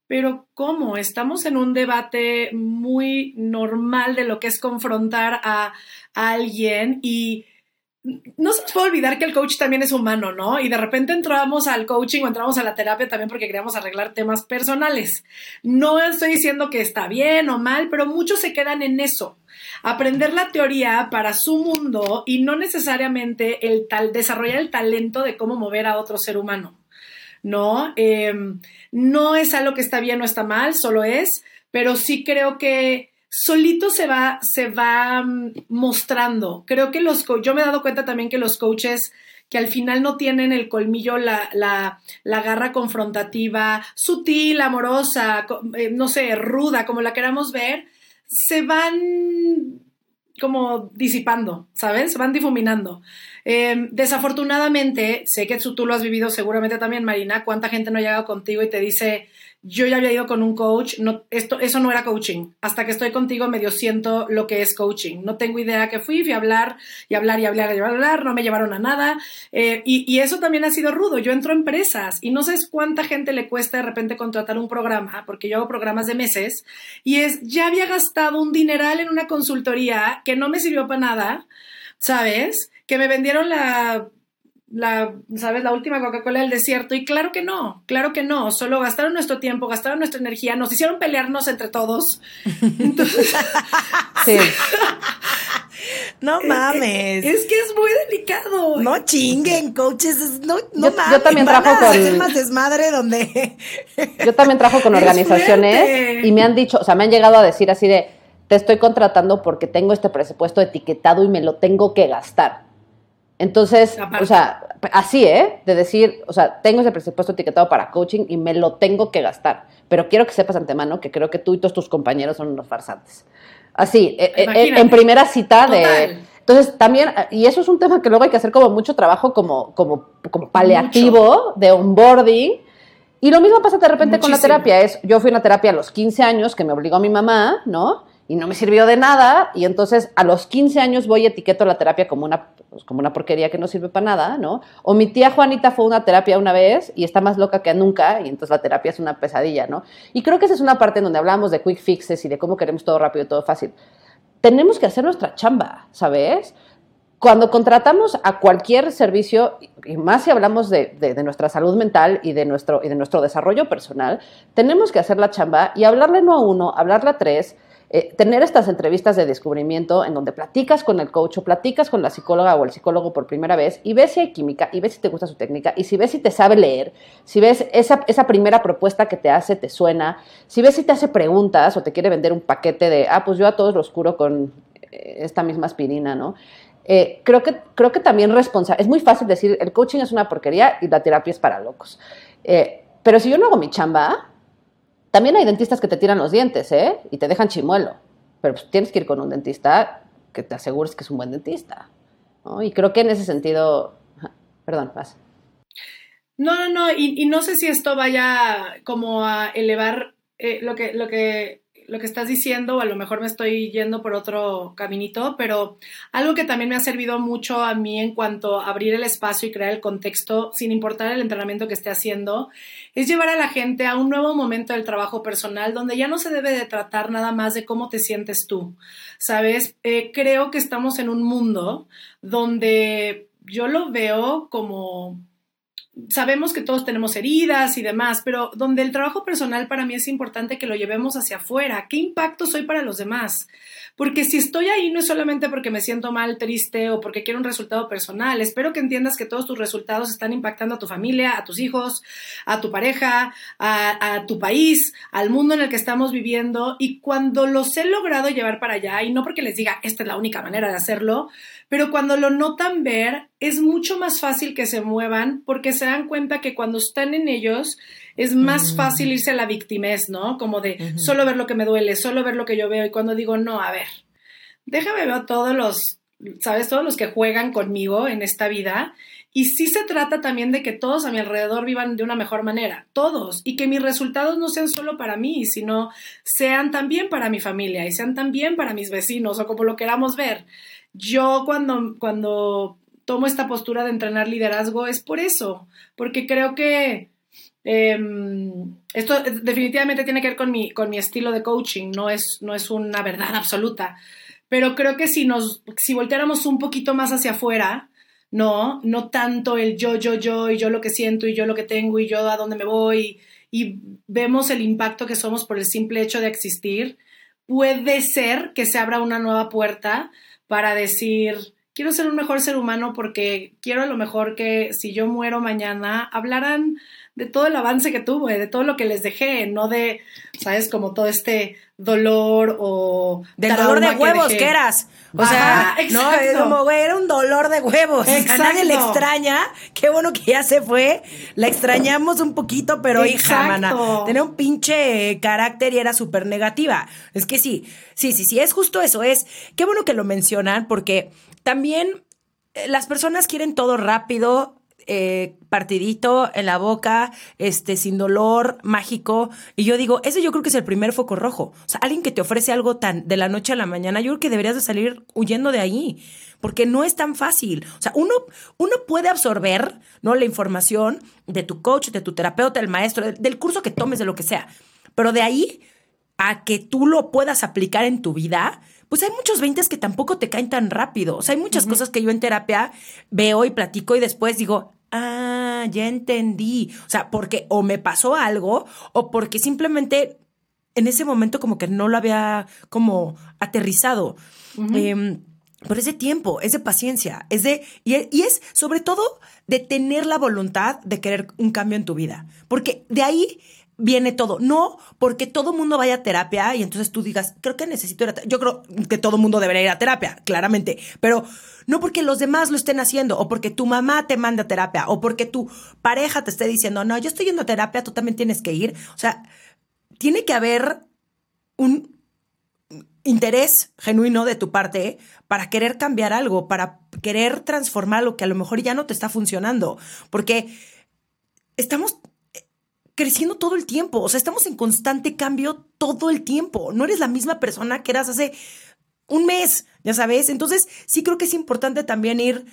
S3: pero ¿cómo? Estamos en un debate muy normal de lo que es confrontar a alguien y no se nos puede olvidar que el coach también es humano, ¿no? Y de repente entramos al coaching o entramos a la terapia también porque queríamos arreglar temas personales. No estoy diciendo que está bien o mal, pero muchos se quedan en eso. Aprender la teoría para su mundo y no necesariamente el tal, desarrollar el talento de cómo mover a otro ser humano, ¿no? Em, no es algo que está bien o está mal, solo es, pero sí creo que solito se va, se va mm, mostrando. Creo que los, yo me he dado cuenta también que los coaches que al final no tienen el colmillo, la, la, la garra confrontativa, sutil, amorosa, eh, no sé, ruda, como la queramos ver, se van como disipando, ¿sabes? Se van difuminando. Em, desafortunadamente, sé que tú lo has vivido seguramente también, Marina, cuánta gente no ha llegado contigo y te dice, yo ya había ido con un coach, esto, eso no era coaching. Hasta que estoy contigo medio siento lo que es coaching. No tengo idea que fui, fui a hablar y hablar y hablar y hablar, no me llevaron a nada. Eh, y, y, eso también ha sido rudo. Yo entro a empresas y no sé cuánta gente le cuesta de repente contratar un programa, porque yo hago programas de meses, y es, ya había gastado un dineral en una consultoría que no me sirvió para nada, ¿sabes? Que me vendieron la la, ¿sabes? La última Coca-Cola del desierto. Y claro que no, claro que no. Solo gastaron nuestro tiempo, gastaron nuestra energía, nos hicieron pelearnos entre todos. [LAUGHS] Entonces,
S2: sí. [LAUGHS] No mames.
S3: Es, que es muy delicado.
S2: No chinguen, coaches. No, no
S1: yo, mames. [LAUGHS] Yo también trabajo con.
S2: más desmadre donde.
S1: yo también trabajo con organizaciones y me han dicho, o sea, me han llegado a decir así de: te estoy contratando porque tengo este presupuesto etiquetado y me lo tengo que gastar. Entonces, o sea, así, ¿eh? De decir, o sea, tengo ese presupuesto etiquetado para coaching y me lo tengo que gastar. Pero quiero que sepas antemano que creo que tú y todos tus compañeros son unos farsantes. Así, eh, eh, en primera cita de... Entonces, también, y eso es un tema que luego hay que hacer como mucho trabajo como, como, como paliativo de onboarding. Y lo mismo pasa de repente con la terapia. Es, yo fui a una terapia a los 15 años que me obligó mi mamá, ¿no? Y no me sirvió de nada. Y entonces a los 15 años voy y etiqueto la terapia como una, pues, como una porquería que no sirve para nada, ¿no? O mi tía Juanita fue a una terapia una vez y está más loca que nunca y entonces la terapia es una pesadilla, ¿no? Y creo que esa es una parte en donde hablamos de quick fixes y de cómo queremos todo rápido, todo fácil. Tenemos que hacer nuestra chamba, ¿sabes? Cuando contratamos a cualquier servicio, y más si hablamos de, de, nuestra salud mental y de, nuestro, y de nuestro desarrollo personal, tenemos que hacer la chamba y hablarle no a uno, hablarle a tres, eh, tener estas entrevistas de descubrimiento en donde platicas con el coach o platicas con la psicóloga o el psicólogo por primera vez y ves si hay química y ves si te gusta su técnica y si ves si te sabe leer, si ves esa, esa primera propuesta que te hace, te suena, si ves si te hace preguntas o te quiere vender un paquete de, ah, pues yo a todos los curo con eh, esta misma aspirina, ¿no? Eh, creo, que, creo que también responsable, es muy fácil decir, el coaching es una porquería y la terapia es para locos. pero si yo no hago mi chamba, también hay dentistas que te tiran los dientes, ¿eh? Y te dejan chimuelo. Pero pues, tienes que ir con un dentista que te asegures que es un buen dentista. Y creo que en ese sentido. Perdón, vas.
S3: No, no, no. Y, no sé si esto vaya como a elevar eh, lo, que, lo que lo que estás diciendo, o a lo mejor me estoy yendo por otro caminito, pero algo que también me ha servido mucho a mí en cuanto a abrir el espacio y crear el contexto, sin importar el entrenamiento que esté haciendo, es llevar a la gente a un nuevo momento del trabajo personal donde ya no se debe de tratar nada más de cómo te sientes tú. ¿Sabes? Eh, creo que estamos en un mundo donde yo lo veo como sabemos que todos tenemos heridas y demás, pero donde el trabajo personal para mí es importante que lo llevemos hacia afuera. ¿Qué impacto soy para los demás? Porque si estoy ahí no es solamente porque me siento mal, triste o porque quiero un resultado personal. Espero que entiendas que todos tus resultados están impactando a tu familia, a tus hijos, a tu pareja, a, a tu país, al mundo en el que estamos viviendo. Y cuando los he logrado llevar para allá, y no porque les diga esta es la única manera de hacerlo, pero cuando lo notan ver, es mucho más fácil que se muevan porque se dan cuenta que cuando están en ellos es más fácil irse a la victimez, ¿no? Como de solo ver lo que me duele, solo ver lo que yo veo. Y cuando digo, no, a ver, déjame ver a todos los, ¿sabes? Todos los que juegan conmigo en esta vida. Y sí se trata también de que todos a mi alrededor vivan de una mejor manera, todos, y que mis resultados no sean solo para mí, sino sean también para mi familia y sean también para mis vecinos o como lo queramos ver. Yo cuando, cuando tomo esta postura de entrenar liderazgo es por eso, porque creo que em, esto definitivamente tiene que ver con mi, con mi estilo de coaching, no es, no es una verdad absoluta, pero creo que si nos, si volteáramos un poquito más hacia afuera, no, no tanto el yo, yo, yo, y yo lo que siento, y yo lo que tengo, y yo a dónde me voy, y vemos el impacto que somos por el simple hecho de existir, puede ser que se abra una nueva puerta para decir, quiero ser un mejor ser humano porque quiero a lo mejor que si yo muero mañana hablaran de todo el avance que tuve, de todo lo que les dejé, no de, ¿sabes? Como todo este dolor o...
S2: Del dolor de huevos que, eras. O sea, no, como, güey, era un dolor de huevos. A nadie le extraña. Qué bueno que ya se fue. La extrañamos un poquito, pero hija, mana, tenía un pinche carácter y era súper negativa. Es que sí, sí, sí, sí, es justo eso. Es, qué bueno que lo mencionan porque también eh, las personas quieren todo rápido, eh, partidito en la boca, este, sin dolor, mágico. Y yo digo, ese yo creo que es el primer foco rojo. O sea, alguien que te ofrece algo tan de la noche a la mañana, yo creo que deberías de salir huyendo de ahí, porque no es tan fácil. O sea, uno, uno puede absorber, ¿no? La información de tu coach, de tu terapeuta, del maestro, del curso que tomes, de lo que sea. Pero de ahí a que tú lo puedas aplicar en tu vida, pues hay muchos 20 que tampoco te caen tan rápido. O sea, hay muchas cosas que yo en terapia veo y platico y después digo, ah, ya entendí. O sea, porque o me pasó algo o porque simplemente en ese momento como que no lo había como aterrizado. Em, por ese tiempo, es de paciencia, es de, y, y, es sobre todo de tener la voluntad de querer un cambio en tu vida. Porque de ahí viene todo. No porque todo mundo vaya a terapia y entonces tú digas, creo que necesito ir a terapia. Yo creo que todo mundo debería ir a terapia, claramente. Pero no porque los demás lo estén haciendo, o porque tu mamá te manda a terapia, o porque tu pareja te esté diciendo, no, yo estoy yendo a terapia, tú también tienes que ir. O sea, tiene que haber un interés genuino de tu parte para querer cambiar algo, para querer transformar lo que a lo mejor ya no te está funcionando. Porque estamos creciendo todo el tiempo. O sea, estamos en constante cambio todo el tiempo. No eres la misma persona que eras hace un mes, ya sabes. Entonces, sí creo que es importante también ir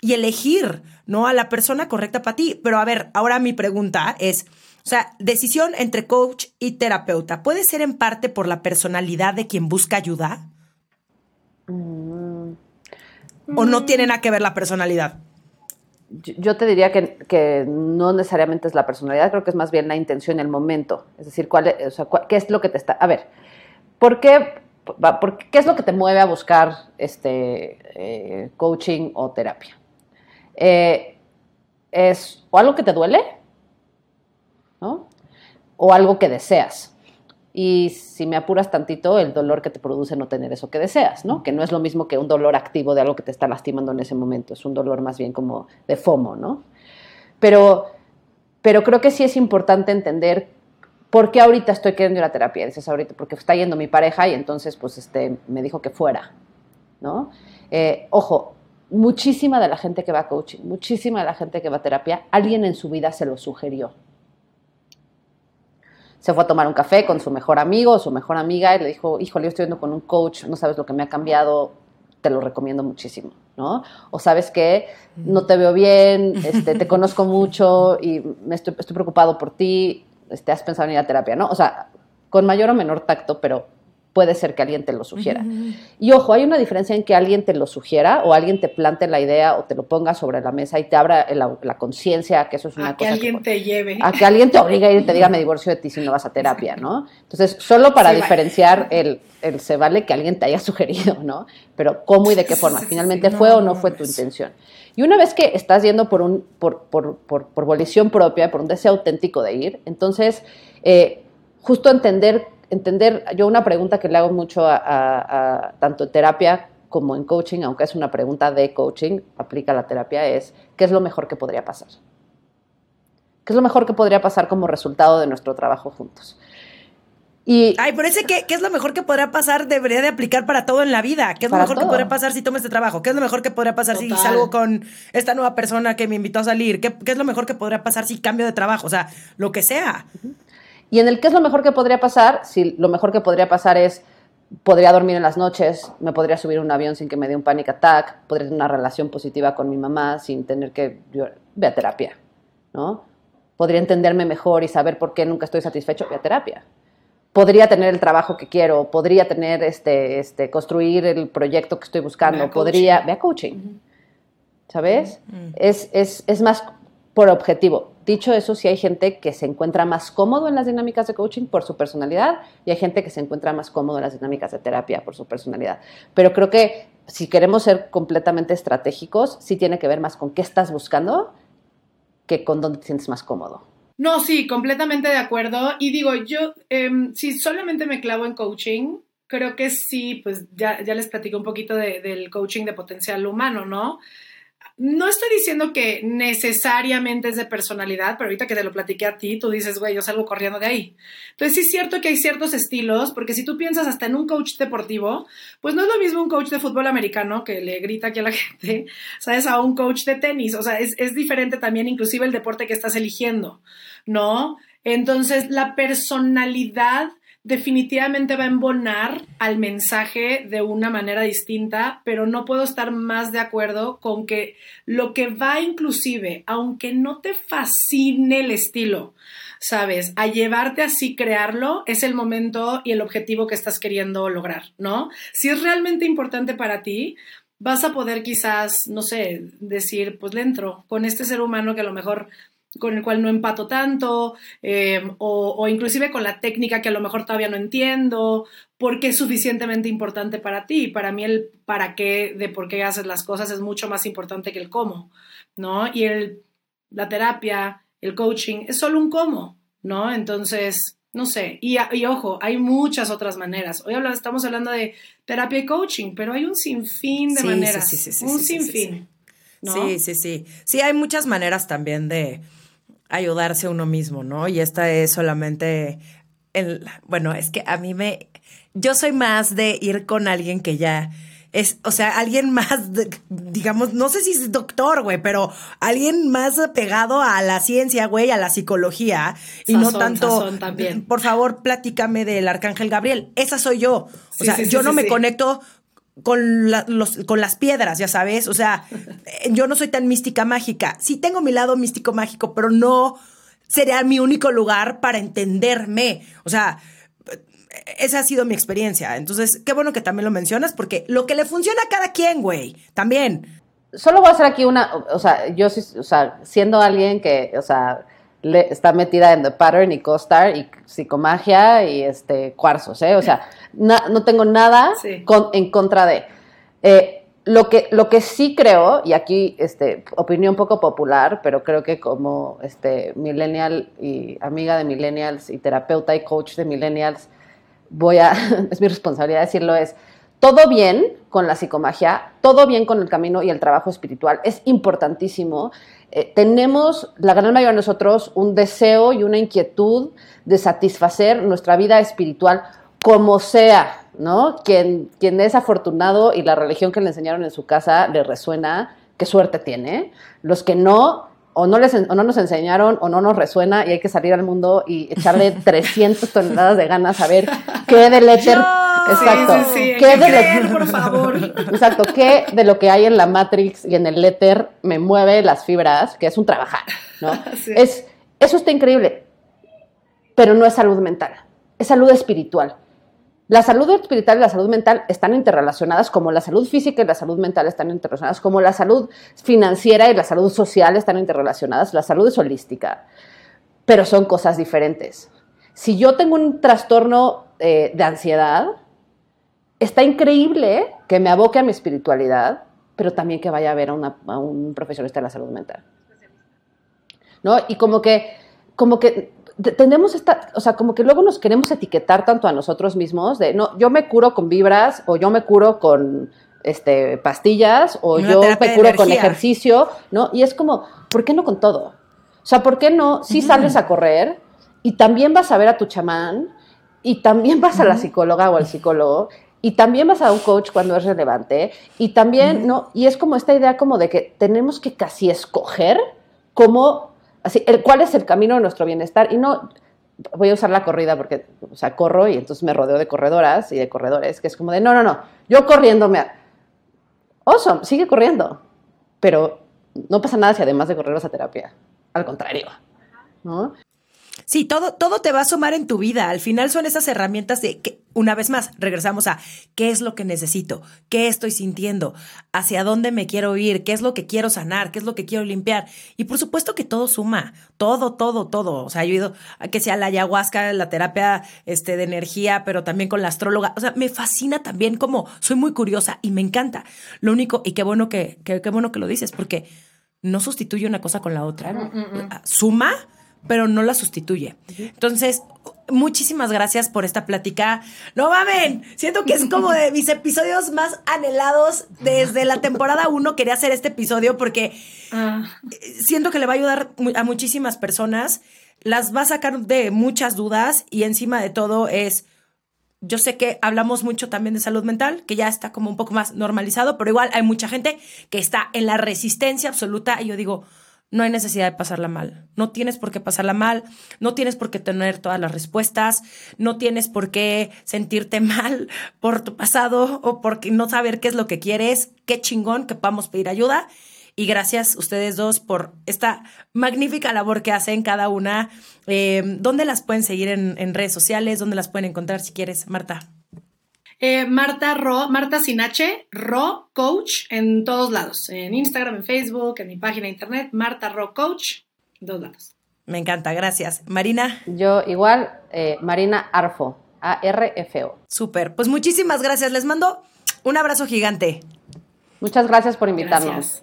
S2: y elegir, ¿no? A la persona correcta para ti. Pero a ver, ahora mi pregunta es, o sea, decisión entre coach y terapeuta, ¿puede ser en parte por la personalidad de quien busca ayuda? Mm. ¿O no tiene nada que ver la personalidad?
S1: Yo te diría que, no necesariamente es la personalidad, creo que es más bien la intención, el momento. Es decir, cuál, qué es lo que te está... A ver, ¿por qué, qué es lo que te mueve a buscar este, eh, coaching o terapia? Eh, ¿Es o algo que te duele? ¿no? O algo que deseas y si me apuras tantito, el dolor que te produce no tener eso que deseas, ¿no? Que no es lo mismo que un dolor activo de algo que te está lastimando en ese momento, es un dolor más bien como de FOMO, ¿no? Pero, pero creo que sí es importante entender por qué ahorita estoy queriendo ir a terapia. Dices ahorita, porque está yendo mi pareja y entonces pues este, me dijo que fuera, ¿no? Eh, ojo, muchísima de la gente que va a coaching, muchísima de la gente que va a terapia, alguien en su vida se lo sugirió se fue a tomar un café con su mejor amigo o su mejor amiga y le dijo, híjole, yo estoy yendo con un coach, no sabes lo que me ha cambiado, te lo recomiendo muchísimo, ¿no? O sabes que no te veo bien, este, te conozco [LAUGHS] mucho y me estoy, estoy preocupado por ti, este, has pensado en ir a terapia, ¿no? O sea, con mayor o menor tacto, pero puede ser que alguien te lo sugiera. Y ojo, hay una diferencia en que alguien te lo sugiera o alguien te plante la idea o te lo ponga sobre la mesa y te abra la, conciencia que eso es una
S3: a Que alguien te lleve.
S1: A que alguien te obligue a ir y te diga me divorcio de ti si no vas a terapia, ¿no? Entonces, solo para diferenciar el, el, se vale que alguien te haya [LAUGHS] sugerido, ¿no? Pero cómo y de qué forma. Finalmente, ¿fue o no fue tu intención? Y una vez que estás yendo por, un, por, por, por, por volición propia, por un deseo auténtico de ir, entonces, eh, justo entender entender, yo una pregunta que le hago mucho a, tanto en terapia como en coaching, aunque es una pregunta de coaching, aplica la terapia, es ¿qué es lo mejor que podría pasar? ¿Qué es lo mejor que podría pasar como resultado de nuestro trabajo juntos?
S2: Y, Ay, por eso que qué es lo mejor que podría pasar debería de aplicar para todo en la vida. ¿Qué es lo mejor que podría pasar si tomo este trabajo? ¿Qué es lo mejor que podría pasar si salgo con esta nueva persona que me invitó a salir? ¿Qué, es lo mejor que podría pasar si cambio de trabajo? O sea, lo que sea.
S1: Y en el qué es lo mejor que podría pasar, si lo mejor que podría pasar es podría dormir en las noches, me podría subir a un avión sin que me dé un panic attack, podría tener una relación positiva con mi mamá sin tener que yo, ve a terapia, ¿no? Podría entenderme mejor y saber por qué nunca estoy satisfecho, ve a terapia. Podría tener el trabajo que quiero, podría tener este, este, construir el proyecto que estoy buscando, podría, ve a coaching. ¿Sabes? es, es, es más por objetivo. Dicho eso, sí hay gente que se encuentra más cómodo en las dinámicas de coaching por su personalidad y hay gente que se encuentra más cómodo en las dinámicas de terapia por su personalidad. Pero creo que si queremos ser completamente estratégicos, sí tiene que ver más con qué estás buscando que con dónde te sientes más cómodo.
S3: No, sí, completamente de acuerdo. Y digo, yo, em, si solamente me clavo en coaching, creo que sí, pues ya, ya les platico un poquito del coaching de potencial humano, ¿no? No estoy diciendo que necesariamente es de personalidad, pero ahorita que te lo platiqué a ti, tú dices, güey, yo salgo corriendo de ahí. Entonces sí es cierto que hay ciertos estilos, porque si tú piensas hasta en un coach deportivo, pues no es lo mismo un coach de fútbol americano que le grita aquí a la [LAUGHS] gente, ¿sabes? A un coach de tenis. O sea, es, es diferente también inclusive el deporte que estás eligiendo, ¿no? Entonces, la personalidad definitivamente va a embonar al mensaje de una manera distinta, pero no puedo estar más de acuerdo con que lo que va inclusive, aunque no te fascine el estilo, sabes, a llevarte así crearlo, es el momento y el objetivo que estás queriendo lograr, ¿no? Si es realmente importante para ti, vas a poder quizás, no sé, decir, pues le entro con este ser humano que a lo mejor con el cual no empato tanto, eh, o, inclusive con la técnica que a lo mejor todavía no entiendo, porque es suficientemente importante para ti. Para mí el para qué de por qué haces las cosas es mucho más importante que el cómo, ¿no? Y el, la terapia, el coaching, es solo un cómo, ¿no? Entonces, no sé, y, y ojo, hay muchas otras maneras. Hoy estamos hablando de terapia y coaching, pero hay un sinfín de maneras, sí, sí, un sinfín.
S2: Sí, sí, sí. Sí, hay muchas maneras también de, ayudarse a uno mismo, ¿no? Y esta es solamente el, bueno, es que a mí me, yo soy más de ir con alguien que ya es, o sea, alguien más, digamos, no sé si es doctor, güey, pero alguien más pegado a la ciencia, güey, a la psicología y no tanto. También. Por favor, platícame del arcángel Gabriel. Esa soy yo. O sea, yo no me conecto con, los, con las piedras, ya sabes. O sea, yo no soy tan mística mágica. Sí tengo mi lado místico mágico, pero no sería mi único lugar para entenderme. O sea, esa ha sido mi experiencia. Entonces, qué bueno que también lo mencionas, porque lo que le funciona a cada quien, güey, también.
S1: Solo voy a hacer aquí una, o sea, yo o sea, siendo alguien que, o sea, le, está metida en The Pattern y CoStar y psicomagia y este cuarzos, ¿eh? O sea, no tengo nada en contra de. Eh, lo que, lo que sí creo, y aquí este, opinión poco popular, pero creo que como este, millennial y amiga de millennials y terapeuta y coach de millennials, voy a, [LAUGHS] es mi responsabilidad decirlo, es todo bien con la psicomagia, todo bien con el camino y el trabajo espiritual, es importantísimo. Eh, tenemos, la gran mayoría de nosotros, un deseo y una inquietud de satisfacer nuestra vida espiritual como sea, ¿no? Quien, quien es afortunado y la religión que le enseñaron en su casa le resuena, qué suerte tiene. Los que no, o no, les, o no nos enseñaron o no nos resuena y hay que salir al mundo y echarle [LAUGHS] 300 toneladas de ganas a ver qué del éter. exacto.
S3: ¿Qué de por favor.
S1: Exacto. ¿Qué de lo que hay en la Matrix y en el éter me mueve las fibras? Que es un trabajar, ¿no? [LAUGHS] Es, eso está increíble, pero no es salud mental, es salud espiritual. La salud espiritual y la salud mental están interrelacionadas, como la salud física y la salud mental están interrelacionadas, como la salud financiera y la salud social están interrelacionadas. La salud es holística, pero son cosas diferentes. Si yo tengo un trastorno eh, de ansiedad, está increíble que me aboque a mi espiritualidad, pero también que vaya a ver a, un profesionista de la salud mental. ¿No? Y como que, como que tenemos esta, o sea, como que luego nos queremos etiquetar tanto a nosotros mismos de, no, yo me curo con vibras o yo me curo con este, pastillas o yo me curo con ejercicio, ¿no? Y es como, ¿por qué no con todo? O sea, ¿por qué no si sales a correr y también vas a ver a tu chamán y también vas a la psicóloga o al psicólogo y también vas a un coach cuando es relevante y también, ¿no? Y es como esta idea como de que tenemos que casi escoger cómo Así, ¿cuál es el camino de nuestro bienestar? Y no, voy a usar la corrida porque, o sea, corro y entonces me rodeo de corredoras y de corredores, que es como de, no, no, no, yo corriendo me... Awesome, sigue corriendo, pero no pasa nada si además de correr vas a terapia. Al contrario, ¿no?
S2: Sí, todo, todo te va a sumar en tu vida. Al final son esas herramientas de que, una vez más, regresamos a qué es lo que necesito, qué estoy sintiendo, hacia dónde me quiero ir, qué es lo que quiero sanar, qué es lo que quiero limpiar. Y por supuesto que todo suma, todo, todo, todo. O sea, yo he ido a que sea la ayahuasca, la terapia este, de energía, pero también con la astróloga. O sea, me fascina también como soy muy curiosa y me encanta. Lo único, y qué bueno que, qué, bueno que lo dices, porque no sustituye una cosa con la otra. Suma pero no la sustituye. Entonces, muchísimas gracias por esta plática. No mamen, siento que es como de mis episodios más anhelados desde la temporada 1. Quería hacer este episodio porque ah. siento que le va a ayudar a muchísimas personas. Las va a sacar de muchas dudas y encima de todo es yo sé que hablamos mucho también de salud mental, que ya está como un poco más normalizado, pero igual hay mucha gente que está en la resistencia absoluta y yo digo, no hay necesidad de pasarla mal. No tienes por qué pasarla mal, no tienes por qué tener todas las respuestas, no tienes por qué sentirte mal por tu pasado o por no saber qué es lo que quieres. Qué chingón que podamos pedir ayuda. Y gracias ustedes dos por esta magnífica labor que hacen cada una. Eh, ¿Dónde las pueden seguir en, en redes sociales? ¿Dónde las pueden encontrar si quieres, Marta?
S3: Eh, Marta Ro, Marta Sinache, Ro Coach en todos lados, en Instagram, en Facebook, en mi página de internet, Marta Ro Coach, en todos lados.
S2: Me encanta, gracias. Marina.
S1: Yo igual, eh, Marina Arfo, A-R-F-O.
S2: Súper, pues muchísimas gracias, les mando un abrazo gigante.
S1: Muchas gracias por invitarnos.